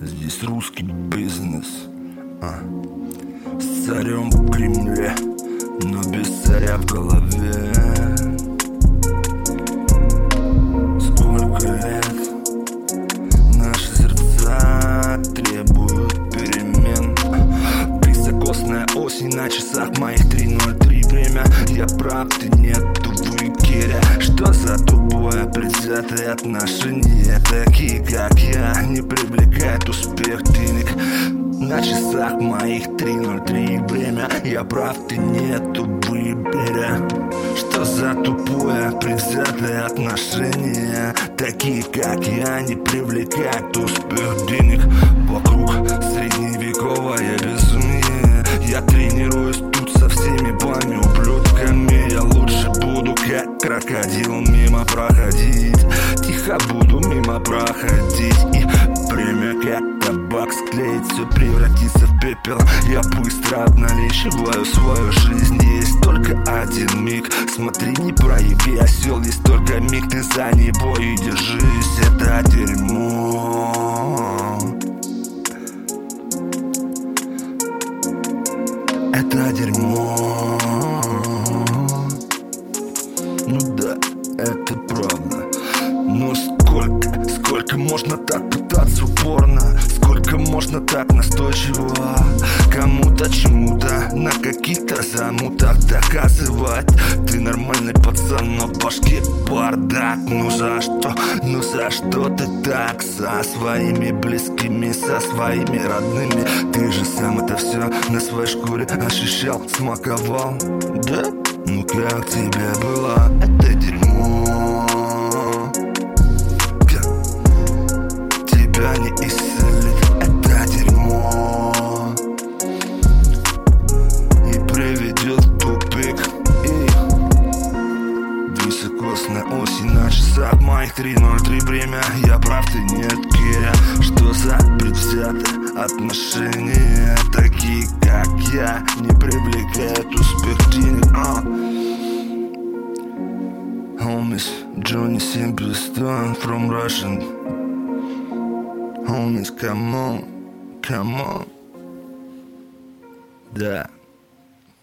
Здесь русский бизнес а. С царем в Кремле Но без царя в голове Время я прав, ты нет, увы, Керя Что за тупое предвзятые отношения Такие, как я, не привлекает успех. Денег На часах моих 3.03 Время я прав, ты нет, увы, Беря Что за тупое предвзятые отношения Такие, как я, не привлекает успех. Денег Вокруг средневековое безумие. Я тренируюсь крокодил мимо проходить Тихо буду мимо проходить. И время как табак склеить Все превратится в пепел. Я быстро обналичиваю свою жизнь. Есть только один миг. Смотри, не прояви осел Есть только миг, ты за него и держись. Это дерьмо. Это дерьмо Ну да, это правда. Но сколько, сколько можно так пытаться упорно? Сколько можно так настойчиво? Кому-то чему-то на каких-то замутах доказывать Ты нормальный пацан, но в башке бардак. Ну за что, ну за что ты так? Со своими близкими, со своими родными. Ты же сам это все на своей шкуре ощущал, смаковал. Да? Ну как тебе было? Это дерьмо? Тебя не исцелит Высокосная осень на часах моих 3.03 время Я прав, ты нет, Киря Что за предвзятые отношения. Такие, как я, не привлекают успех денег а. Homies, Johnny Simpleton from Russian. Homies, come on, come on. Да